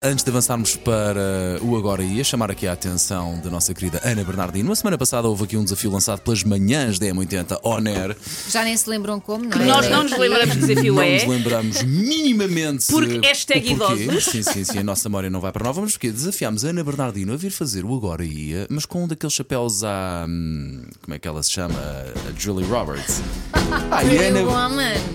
Antes de avançarmos para o Agora Ia, chamar aqui a atenção da nossa querida Ana Bernardino. Na semana passada houve aqui um desafio lançado pelas manhãs da M80 On Já nem se lembram como, não Que é? nós não nos lembramos que desafio não é. nos lembramos minimamente. Porque hashtag idosos. Sim, sim, sim, a nossa memória não vai para nova, mas porque desafiámos a Ana Bernardino a vir fazer o Agora Ia, mas com um daqueles chapéus à. hum, Como é que ela se chama? A Julie Roberts. Ah, e Ana,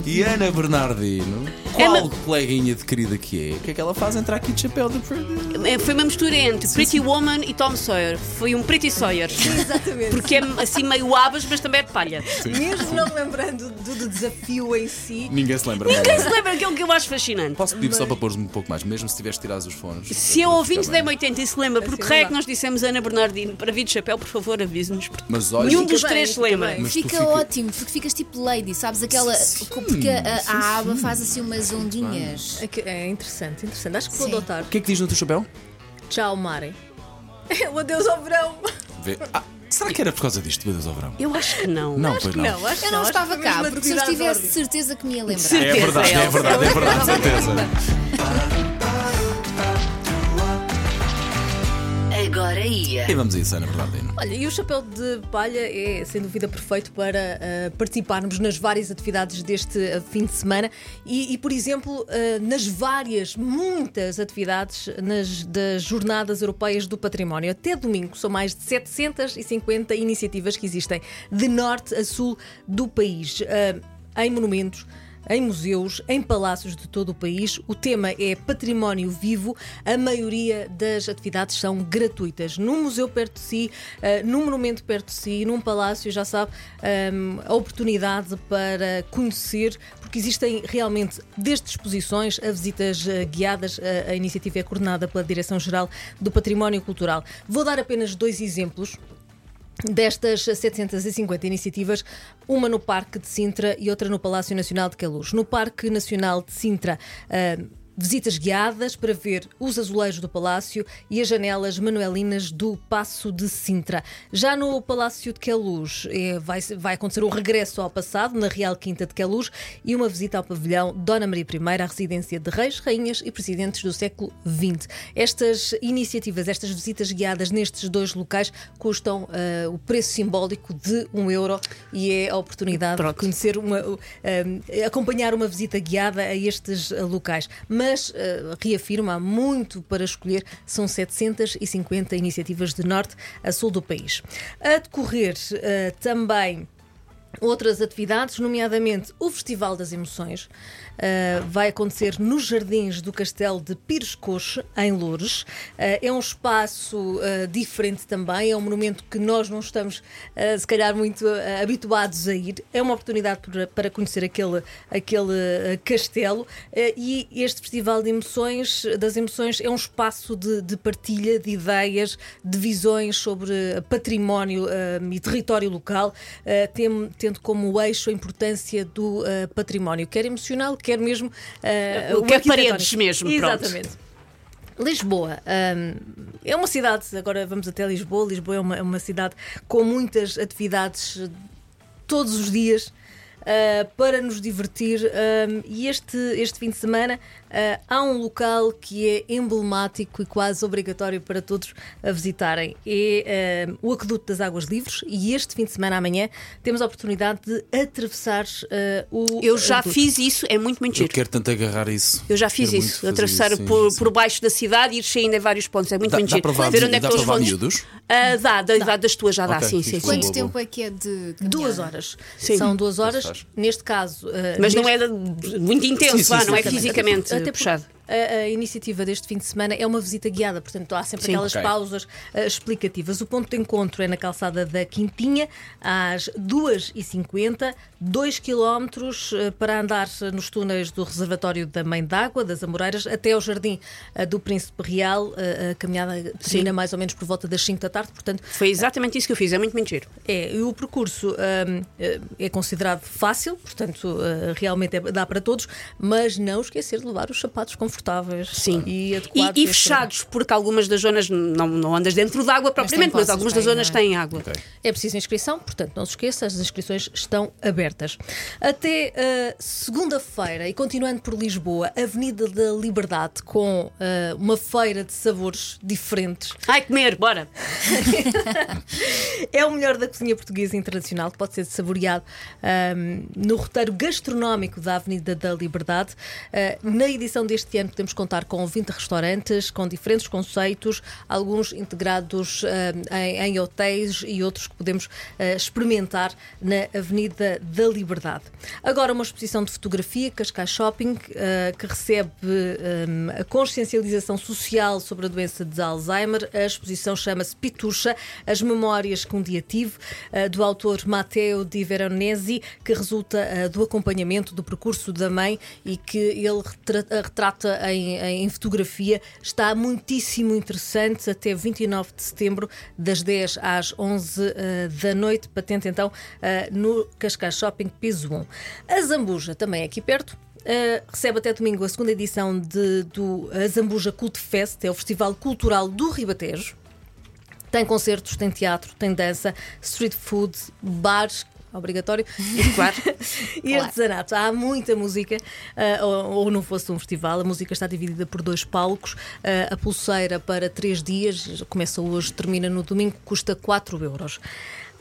e Ana Bernardino, qual coleguinha de querida que é? O que é que ela faz entrar aqui de chapéu de Pretty? É, Foi uma mistura entre Pretty Woman e Tom Sawyer. Foi um Pretty Sawyer. Exatamente. Porque é assim meio abas, mas também é de palha. Mesmo não lembrando do, do desafio em si, Ninguém se lembra. Quem se lembra daquilo que eu acho fascinante? Posso pedir só para pôr um pouco mais, mesmo se tiveres tirado os fones. Se é ouvinte da M80 e se lembra, Assim porque é que nós dissemos Ana Bernardino para vir de chapéu, por favor, avise-nos. Mas olha, Nenhum dos bem, três se lembra. Mas Fica fica- ótimo, porque ficas tipo lady, sabes? Aquela. porque a, sim, a aba sim. faz assim umas ondinhas. é, é interessante, interessante. Acho que vou Sim. adotar. O que é que diz no teu chapéu? Tchau, Mari. O adeus ao verão. Vê. Ah, será que era por causa disto, meu Deus ao verão? Eu acho que não. Não, pois não. Não, acho que Eu não acho estava que cá, mesmo porque se eu de certeza que me ia lembrar. Certeza. É verdade, é verdade, é verdade, certeza. Agora ia. E vamos a isso, Ana Bernardino. Olha, e o chapéu de palha é sem dúvida perfeito para ah, participarmos nas várias atividades deste ah, fim de semana e, e, por exemplo, ah, nas várias, muitas atividades nas, das Jornadas Europeias do Património. Até domingo são mais de 750 iniciativas que existem de norte a sul do país, em monumentos em museus, em palácios de todo o país. O tema é património vivo. A maioria das atividades são gratuitas. Num museu perto de si, eh, num monumento perto de si, num palácio, já sabe, ehm, a oportunidade para conhecer, porque existem realmente, desde exposições a visitas eh, guiadas, a, a iniciativa é coordenada pela Direção-Geral do Património Cultural. Vou dar apenas dois exemplos. Destas 750 iniciativas, uma no Parque de Sintra e outra no Palácio Nacional de Queluz. No Parque Nacional de Sintra, ah, visitas guiadas para ver os azulejos do Palácio e as janelas manuelinas do Paço de Sintra. Já no Palácio de Queluz, eh, vai, vai acontecer um regresso ao passado na Real Quinta de Queluz e uma visita ao pavilhão Dona Maria I, a residência de reis, rainhas e presidentes do século XX. Estas iniciativas, estas visitas guiadas nestes dois locais custam ah, o preço simbólico de um euro e é a oportunidade de Pronto. conhecer uma, ah, acompanhar uma visita guiada a estes locais. Mas ah, reafirmo, há muito para escolher, são 750 iniciativas de norte a sul do país. A decorrer ah, também. Outras atividades, nomeadamente o Festival das Emoções, uh, vai acontecer nos Jardins do Castelo de Pires Coche, em Loures. Uh, é um espaço uh, diferente também, é um monumento que nós não estamos, se calhar, muito habituados a ir. É uma oportunidade para, para conhecer aquele, aquele castelo. E este Festival de Emoções, das Emoções é um espaço de, de partilha de ideias, de visões sobre património e território local, tem- tendo como eixo a importância do uh, património, quer emocional, quer mesmo. uh, O que é paredes mesmo, pronto. Exatamente. Lisboa hum, é uma cidade, agora vamos até Lisboa. Lisboa é uma, é uma cidade com muitas atividades eh, todos os dias uh, para nos divertir. hum, e este, este fim de semana uh, há um local que é emblemático e quase obrigatório para todos a visitarem. É hum, o Aqueduto das Águas Livres. E este fim de semana, amanhã, temos a oportunidade de atravessar uh, o. Eu já aqueduto. fiz isso, é muito, muito Eu quero tanto agarrar isso. Eu já fiz Quero isso, atravessar isso, sim, por, sim. por baixo da cidade e ir saindo em vários pontos. É muito, Dá, muito dá giro. para levar, Ver onde é que dá estão os pontos. Ah, dá, da idade das tuas já dá, Ok, sim, sim, Quanto tempo é que é de. Duas caminhada? horas. Sim. São duas horas. Neste caso. uh, Mas não neste- é de- muito intenso, Sim, sim, sim, não é fisicamente Até porque puxado. A, a iniciativa deste fim de semana é uma visita guiada, portanto há sempre Sim. aquelas Ok. pausas ah, explicativas. O ponto de encontro é na calçada da Quintinha, às 2h50, 2 km ah, para andar nos túneis do reservatório da Mãe d'Água, das Amoreiras, até ao Jardim ah, do Príncipe Real. Ah, a caminhada termina mais ou menos por volta das 5 da tarde, portanto Foi exatamente isso que eu fiz, é muito, muito giro. é, e o percurso hum, eh, é considerado fácil, portanto, eh, realmente é- dá para todos, mas não esquecer de levar os sapatos confortáveis. Confortáveis Sim. e E, adequados. e este fechados, porque algumas das zonas não, não andas dentro d'água propriamente, mas, poças algumas das zonas é? têm água. Ok. É preciso inscrição, portanto, não se esqueça, as inscrições estão abertas. Até uh, segunda-feira, e continuando por Lisboa, Avenida da Liberdade, com uh, uma feira de sabores diferentes. Ai, comer, bora! É o melhor da cozinha portuguesa e internacional que pode ser saboreado um, no roteiro gastronómico da Avenida da Liberdade. Uh, na edição deste ano podemos contar com 20 restaurantes, com diferentes conceitos, alguns integrados um, em, em hotéis e outros que podemos uh, experimentar na Avenida da Liberdade. Agora uma exposição de fotografia, Cascais Shopping, uh, que recebe a consciencialização social sobre a doença de Alzheimer. A exposição chama-se Pitucha, as memórias que um dia tive, uh, do autor Matteo Di Veronesi, que resulta uh, do acompanhamento do percurso da mãe e que ele retra- em, em fotografia. Está muitíssimo interessante até 29 de setembro, das 10 às 11 uh, da noite. Patente então uh, no Cascais Shopping Piso 1. A Zambuja, também aqui perto. Uh, recebe até domingo a segunda edição de- do Zambuja Cult Fest, é o Festival Cultural do Ribatejo. Tem concertos, tem teatro, tem dança, street food, bares, obrigatório, Claro. e Claro. artesanato. Há muita música, ah, ou, ou não fosse um festival, a música está dividida por dois palcos. Ah, a pulseira para três dias, começa hoje, termina no domingo, custa 4 euros.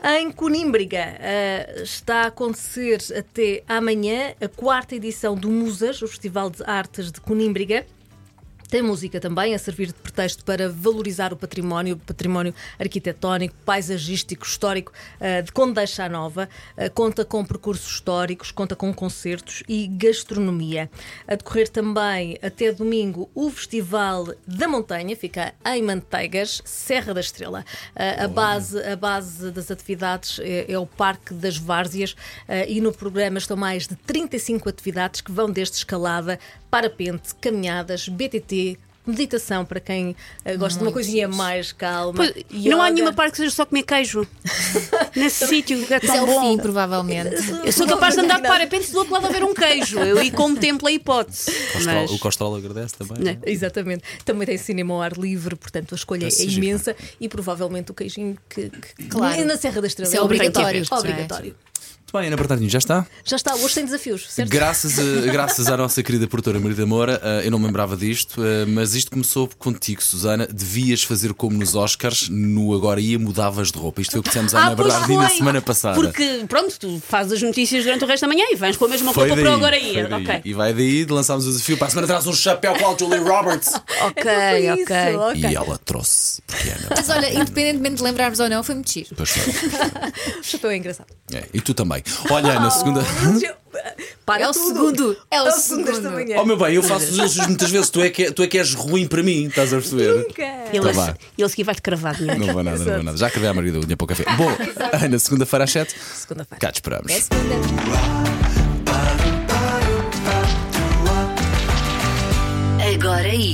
Em Conímbriga ah, está a acontecer até amanhã a quarta edição do Musas, o Festival de Artes de Conímbriga. Tem música também a servir de pretexto para valorizar o património, o património arquitetónico, paisagístico, histórico eh, de Condeixa Nova. Eh, conta com percursos históricos, conta com concertos e gastronomia. A decorrer também até domingo o Festival da Montanha, fica em Manteigas, Serra da Estrela. Eh, a, base, a base das atividades é, é o Parque das Várzeas e no programa estão mais de 35 atividades que vão desde escalada, parapente, caminhadas, BTT, meditação para quem eh, gosta de uma coisinha mais calma. Pois, não há nenhuma parte que seja só comer queijo. Nesse sítio que é é tão o bom. fim, provavelmente. Eu sou capaz de andar de parapente do outro lado haver um queijo. Eu aí contemplo a hipótese. Costrol- Mas... O Costrol agradece também. Né? Exatamente. Também tem cinema ao ar livre, portanto a escolha é giro. imensa e provavelmente o queijinho que, que- Claro. na Serra da Estrela Isso é obrigatório. Obrigatório. Muito bem, Ana Bernardinho, já está? Já está, hoje tem desafios, certo? Graças, a- graças à nossa querida produtora Marida Moura, eh, eu não me lembrava disto, eh, mas isto começou contigo, Susana. Devias fazer como nos Oscars, no Agora ia mudavas de roupa. Isto foi o que dissemos à Ana Ah, pois Bernardinho na semana passada. Porque, pronto, tu fazes as notícias durante o resto da manhã e vens com a mesma Foi roupa daí, para o agora ia. daí. Ok. E vai daí, lançámos o desafio. Para a semana traz um chapéu com a Julie Roberts. Ok, isso, ok. E ela trouxe. Mas olha, independentemente de lembrarmos ou não, foi muito giro. Pois foi. O chapéu é engraçado. É, e tu também. Olha, Ana, segunda. Para É o tudo. segundo. É o segundo esta segundo. manhã. Oh meu bem, eu faço os elogios muitas vezes. Tu é, que, tu é que és ruim para mim, estás a perceber? Nunca. Ele, Então a- vá. ele seguir vai-te cravar. Não vou nada, não vou nada. Já acabei a Maria da Unha para o café. Bom, Ana, segunda-feira às 7. Segunda-feira. Cá te esperamos. É segunda. Agora ia.